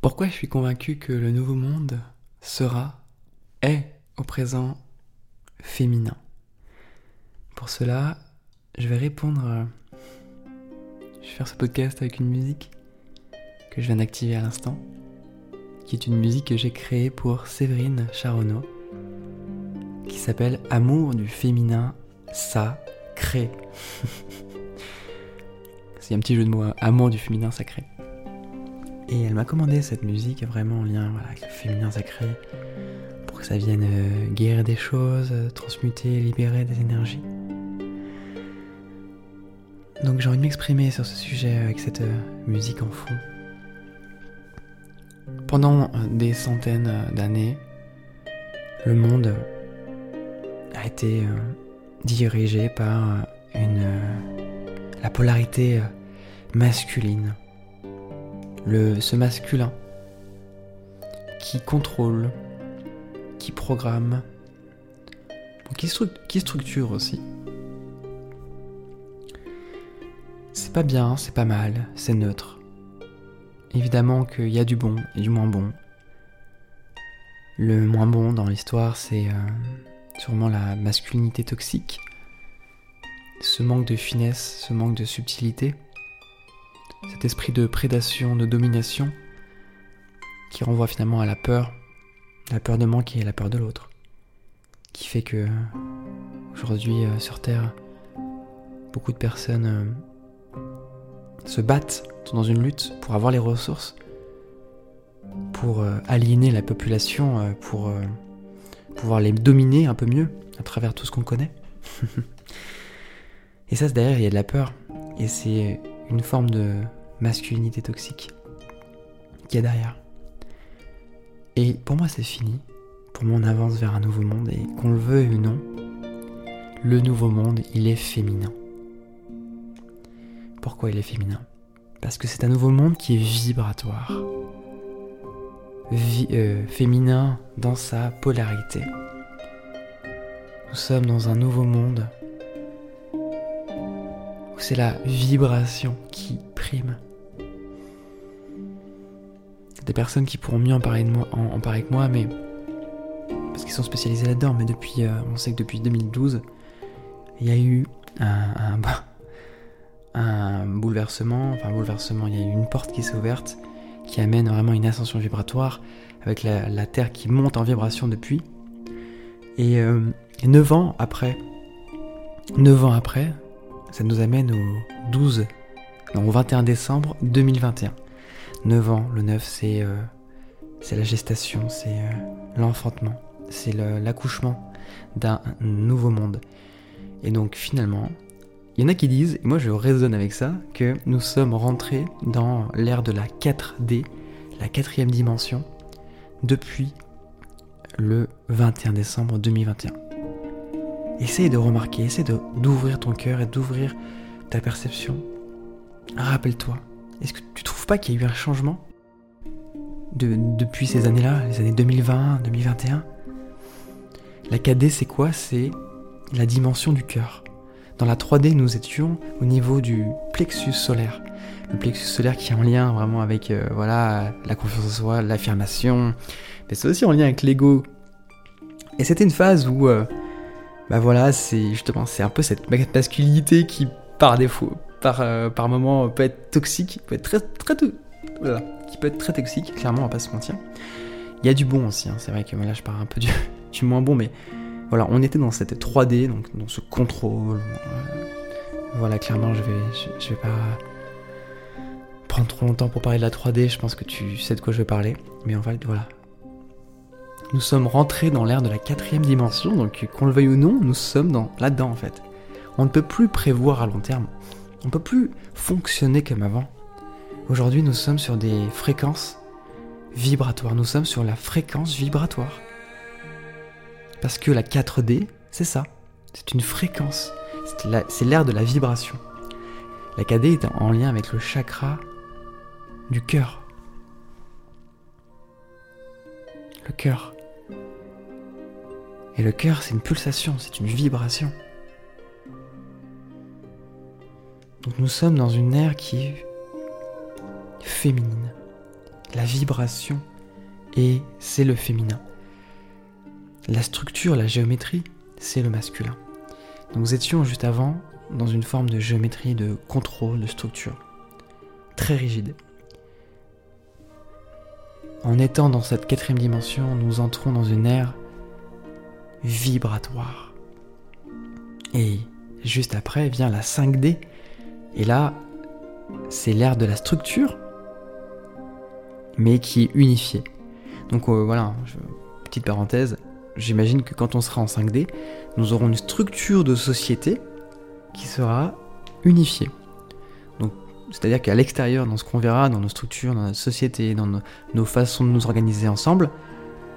Pourquoi je suis convaincu que le nouveau monde sera, est au présent féminin? Pour cela, je vais répondre. euh, Je vais faire ce podcast avec une musique que je viens d'activer à l'instant, qui est une musique que j'ai créée pour Séverine Charonneau, qui s'appelle Amour du féminin sacré. C'est un petit jeu de mots, hein, Amour du féminin sacré. Et elle m'a commandé cette musique vraiment en lien avec le féminin sacré, pour que ça vienne euh, guérir des choses, euh, transmuter, libérer des énergies. Donc j'ai envie de m'exprimer sur ce sujet avec cette euh, musique en fond. Pendant des centaines d'années, le monde a été dirigé par la polarité masculine. Ce masculin qui contrôle, qui programme, qui structure aussi. C'est pas bien, c'est pas mal, c'est neutre. Évidemment qu'il y a du bon et du moins bon. Le moins bon dans l'histoire, c'est euh, sûrement la masculinité toxique, ce manque de finesse, ce manque de subtilité, esprit de prédation, de domination, qui renvoie finalement à la peur, la peur de manquer la peur de l'autre, qui fait que aujourd'hui euh, sur Terre, beaucoup de personnes euh, se battent, sont dans une lutte pour avoir les ressources, pour euh, aliéner la population, pour pouvoir les dominer un peu mieux à travers tout ce qu'on connaît. et ça, derrière, il y a de la peur. Et c'est une forme de masculinité toxique qu'il y a derrière. Et pour moi, c'est fini. Pour moi, on avance vers un nouveau monde. Et qu'on le veuille ou non, le nouveau monde, il est féminin. Pourquoi il est féminin? Parce que c'est un nouveau monde qui est vibratoire. Vi- euh, féminin dans sa polarité. Nous sommes dans un nouveau monde où c'est la vibration qui prime. Des personnes qui pourront mieux en parler, de moi, que moi, mais parce qu'ils sont spécialisés là-dedans. Mais depuis, euh, on sait que depuis 2012, il y a eu un, bouleversement, enfin un bouleversement, il y a eu une porte qui s'est ouverte qui amène vraiment une ascension vibratoire avec la, Terre qui monte en vibration depuis. Et euh, 9 ans après, 9 ans après, ça nous amène au 12, non, au 21 décembre 2021. 9 ans, le 9 c'est euh, c'est la gestation, c'est euh, l'enfantement, c'est l'accouchement d'un nouveau monde. Et donc finalement, il y en a qui disent, et moi je raisonne avec ça, que nous sommes rentrés dans l'ère de la 4D, la quatrième dimension, depuis le 21 décembre 2021. Essaye de remarquer, essaye d'ouvrir ton cœur et d'ouvrir ta perception. Rappelle-toi, est-ce que tu trouves pas qu'il y a eu un changement de- depuis ces années-là, les années 2020, 2021 La 4D c'est quoi? C'est la dimension du cœur. Dans la 3D, nous étions au niveau du plexus solaire. Le plexus solaire qui est en lien vraiment avec euh, voilà, la confiance en soi, l'affirmation, mais c'est aussi en lien avec l'ego. Et c'était une phase où, euh, bah voilà, c'est justement, c'est un peu cette masculinité qui, par défaut, par, euh, par moment, peut être toxique, peut être très, très, to- voilà, qui peut être très toxique, clairement, on va pas se mentir. Il y a du bon aussi, hein, c'est vrai que là, je parle un peu du, du moins bon, mais voilà, on était dans cette 3D, donc dans ce contrôle. euh, voilà, clairement, je vais, je, je vais pas prendre trop longtemps pour parler de la 3D. Je pense que tu sais de quoi je vais parler. Mais en fait, voilà. Nous sommes rentrés dans l'ère de la quatrième dimension, donc qu'on le veuille ou non, nous sommes dans là-dedans en fait. On ne peut plus prévoir à long terme. On ne peut plus fonctionner comme avant. Aujourd'hui, nous sommes sur des fréquences vibratoires. Nous sommes sur la fréquence vibratoire. Parce que la 4D, c'est ça. C'est une fréquence. C'est l'ère de la vibration. La 4D est en lien avec le chakra du cœur. Le cœur. Et le cœur, c'est une pulsation, c'est une vibration. Donc nous sommes dans une ère qui est féminine. la vibration, et c'est le féminin. La structure, la géométrie, c'est le masculin. Donc nous étions juste avant dans une forme de géométrie, de contrôle, de structure. Très rigide. En étant dans cette quatrième dimension, nous entrons dans une ère vibratoire. Et juste après vient la 5D. Et là, c'est l'ère de la structure, mais qui est unifiée. Donc euh, voilà, petite parenthèse, j'imagine que quand on sera en 5D, nous aurons une structure de société qui sera unifiée. C'est-à-dire qu'à l'extérieur, dans ce qu'on verra, dans nos structures, dans notre société, dans nos, façons de nous organiser ensemble,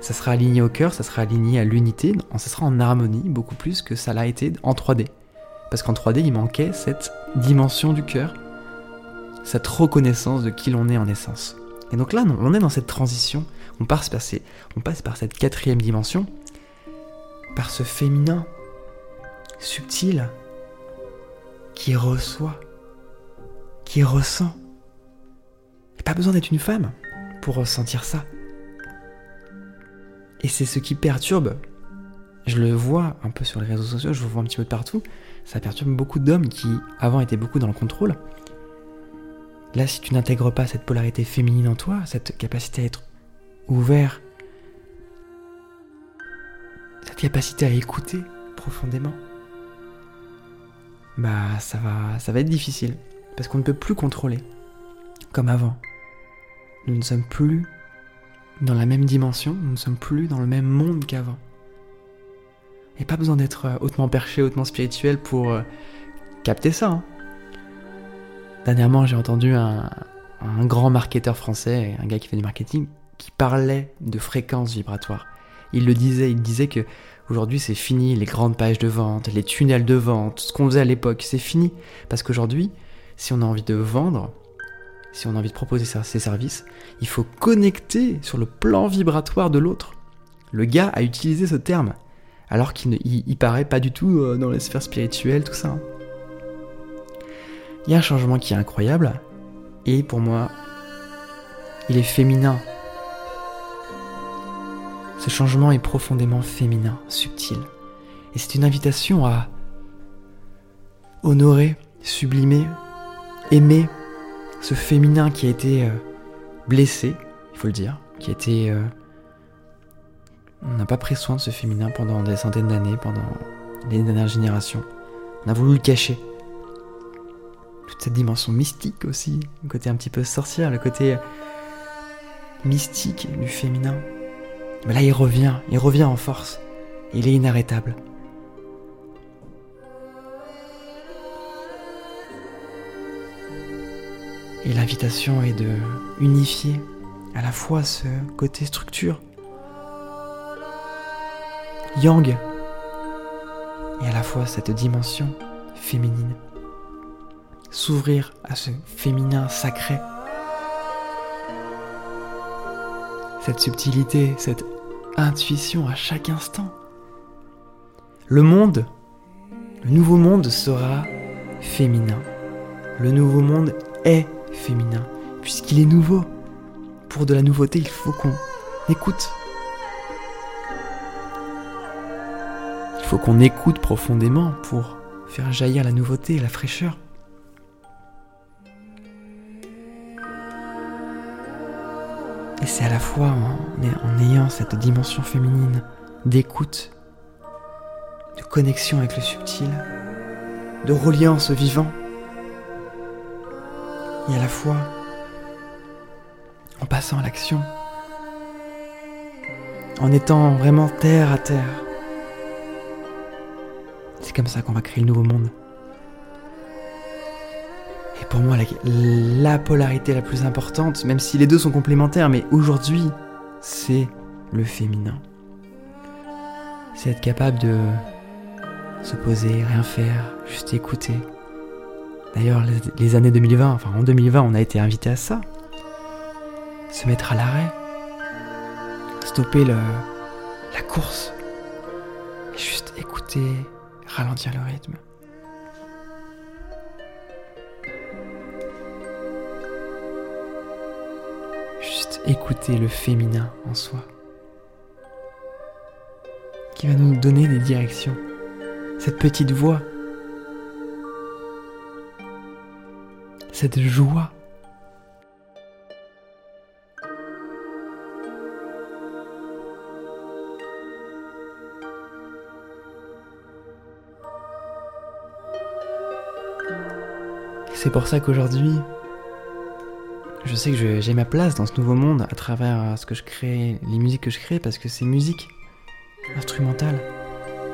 ça sera aligné au cœur, ça sera aligné à l'unité, ça sera en harmonie beaucoup plus que ça l'a été en 3D. Parce qu'en 3D, il manquait cette dimension du cœur, cette reconnaissance de qui l'on est en essence. Et donc là, on est dans cette transition, on passe par, on passe par cette quatrième dimension, par ce féminin subtil qui reçoit, qui ressent. A pas besoin d'être une femme pour ressentir ça. Et c'est ce qui perturbe. Je le vois un peu sur les réseaux sociaux, je le vois un petit peu de partout. Ça perturbe beaucoup d'hommes qui avant étaient beaucoup dans le contrôle. Là, si tu n'intègres pas cette polarité féminine en toi, cette capacité à être ouvert, cette capacité à écouter profondément, bah ça va, ça va être difficile parce qu'on ne peut plus contrôler comme avant. Nous ne sommes plus dans la même dimension, nous ne sommes plus dans le même monde qu'avant. Et pas besoin d'être euh, hautement perché, hautement spirituel pour euh, capter ça. Hein. Dernièrement, j'ai entendu un, un grand marketeur français, un gars qui fait du marketing, qui parlait de fréquences vibratoires. Il le disait, il disait que aujourd'hui c'est fini les grandes pages de vente, les tunnels de vente, ce qu'on faisait à l'époque, c'est fini. Parce qu'aujourd'hui, si on a envie de vendre, si on a envie de proposer ses services, il faut connecter sur le plan vibratoire de l'autre. Le gars a utilisé ce terme, alors qu'il ne paraît pas du tout euh, dans les sphères spirituelles, tout ça. Il y a un changement qui est incroyable, et pour moi, il est féminin ce changement est profondément féminin, subtil. Et c'est une invitation à honorer, sublimer, aimer ce féminin qui a été euh, blessé, il faut le dire, qui a été... Euh, on n'a pas pris soin de ce féminin pendant des centaines d'années, pendant les dernières générations. On a voulu le cacher. Toute cette dimension mystique aussi, le côté un petit peu sorcière, le côté mystique du féminin. Mais là, il revient, il revient en force. Il est inarrêtable. Et l'invitation est de unifier à la fois ce côté structure, yang, et à la fois cette dimension féminine. S'ouvrir à ce féminin sacré. Cette subtilité, cette intuition à chaque instant. Le monde, le nouveau monde sera féminin. Le nouveau monde est féminin, puisqu'il est nouveau. Pour de la nouveauté, il faut qu'on écoute. Il faut qu'on écoute profondément pour faire jaillir la nouveauté et la fraîcheur. Et c'est à la fois en, ayant cette dimension féminine d'écoute, de connexion avec le subtil, de reliance au vivant, et à la fois en passant à l'action, en étant vraiment terre à terre. C'est comme ça qu'on va créer le nouveau monde pour moi la, polarité la plus importante, même si les deux sont complémentaires, mais aujourd'hui, c'est le féminin. C'est être capable de se poser, rien faire, juste écouter. D'ailleurs, les, années 2020, enfin en 2020, on a été invité à ça. Se mettre à l'arrêt, stopper la course, juste écouter, ralentir le rythme. écouter le féminin en soi, qui va nous donner des directions, cette petite voix, cette joie. C'est pour ça qu'aujourd'hui, je sais que j'ai ma place dans ce nouveau monde à travers euh, ce que je crée, les musiques que je crée, parce que ces musiques instrumentales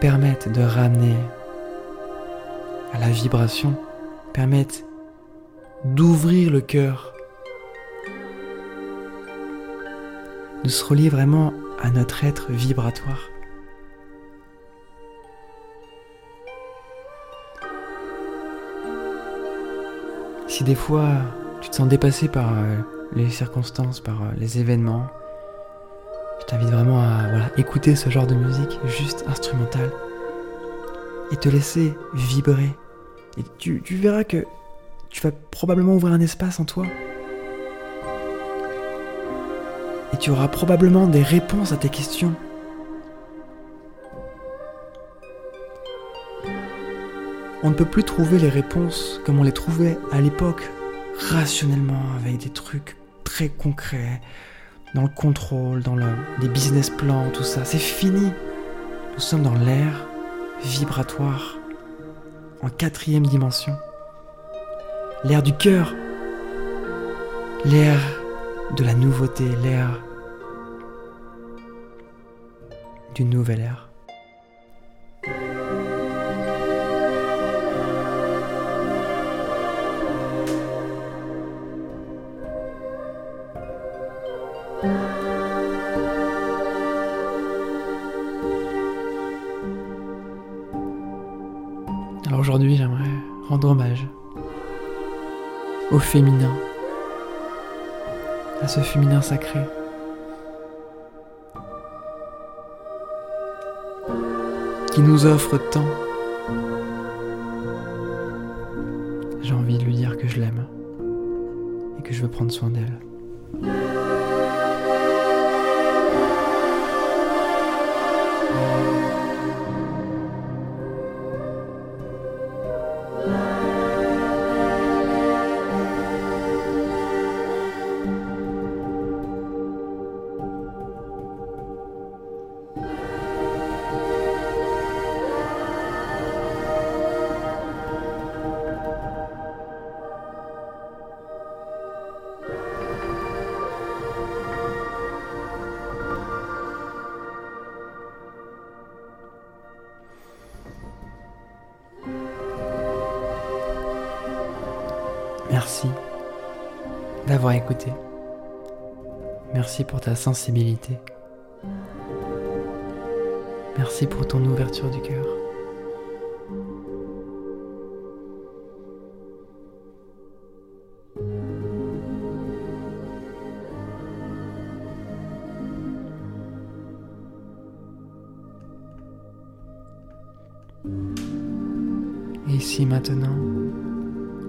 permettent de ramener à la vibration, permettent d'ouvrir le cœur, de se relier vraiment à notre être vibratoire. Si des fois tu te sens dépassé par euh, les circonstances, par euh, les événements, je t'invite vraiment à écouter ce genre de musique juste instrumentale et te laisser vibrer. Et tu verras que tu vas probablement ouvrir un espace en toi. Et tu auras probablement des réponses à tes questions. On ne peut plus trouver les réponses comme on les trouvait à l'époque rationnellement avec des trucs très concrets, dans le contrôle, dans le, les business plans, tout ça. C'est fini. Nous sommes dans l'air vibratoire, en quatrième dimension. L'air du cœur, l'air de la nouveauté, l'air d'une nouvelle ère. Aujourd'hui, j'aimerais rendre hommage au féminin, à ce féminin sacré. qui nous offre tant. J'ai envie de lui dire que je l'aime et que je veux prendre soin d'elle. Merci d'avoir écouté. Merci pour ta sensibilité. Merci pour ton ouverture du cœur. Ici maintenant,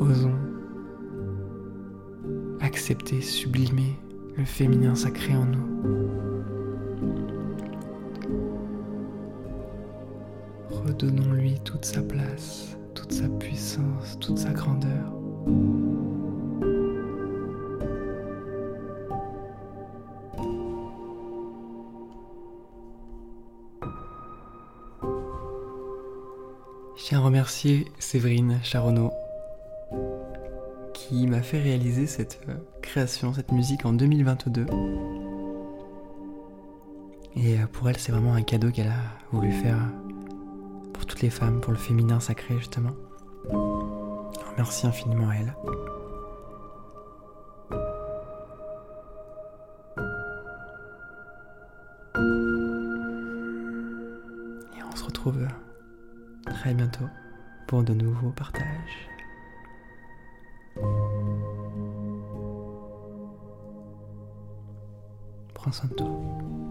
osons accepter, sublimer le féminin sacré en nous. Redonnons-lui toute sa place, toute sa puissance, toute sa grandeur. Je tiens à remercier Séverine Charonneau qui m'a fait réaliser cette euh, création, cette musique en 2022. Et euh, pour elle, c'est vraiment un cadeau qu'elle a voulu faire pour toutes les femmes, pour le féminin sacré justement. Merci infiniment à elle. Et on se retrouve très bientôt pour de nouveaux partages. Prends soin de toi.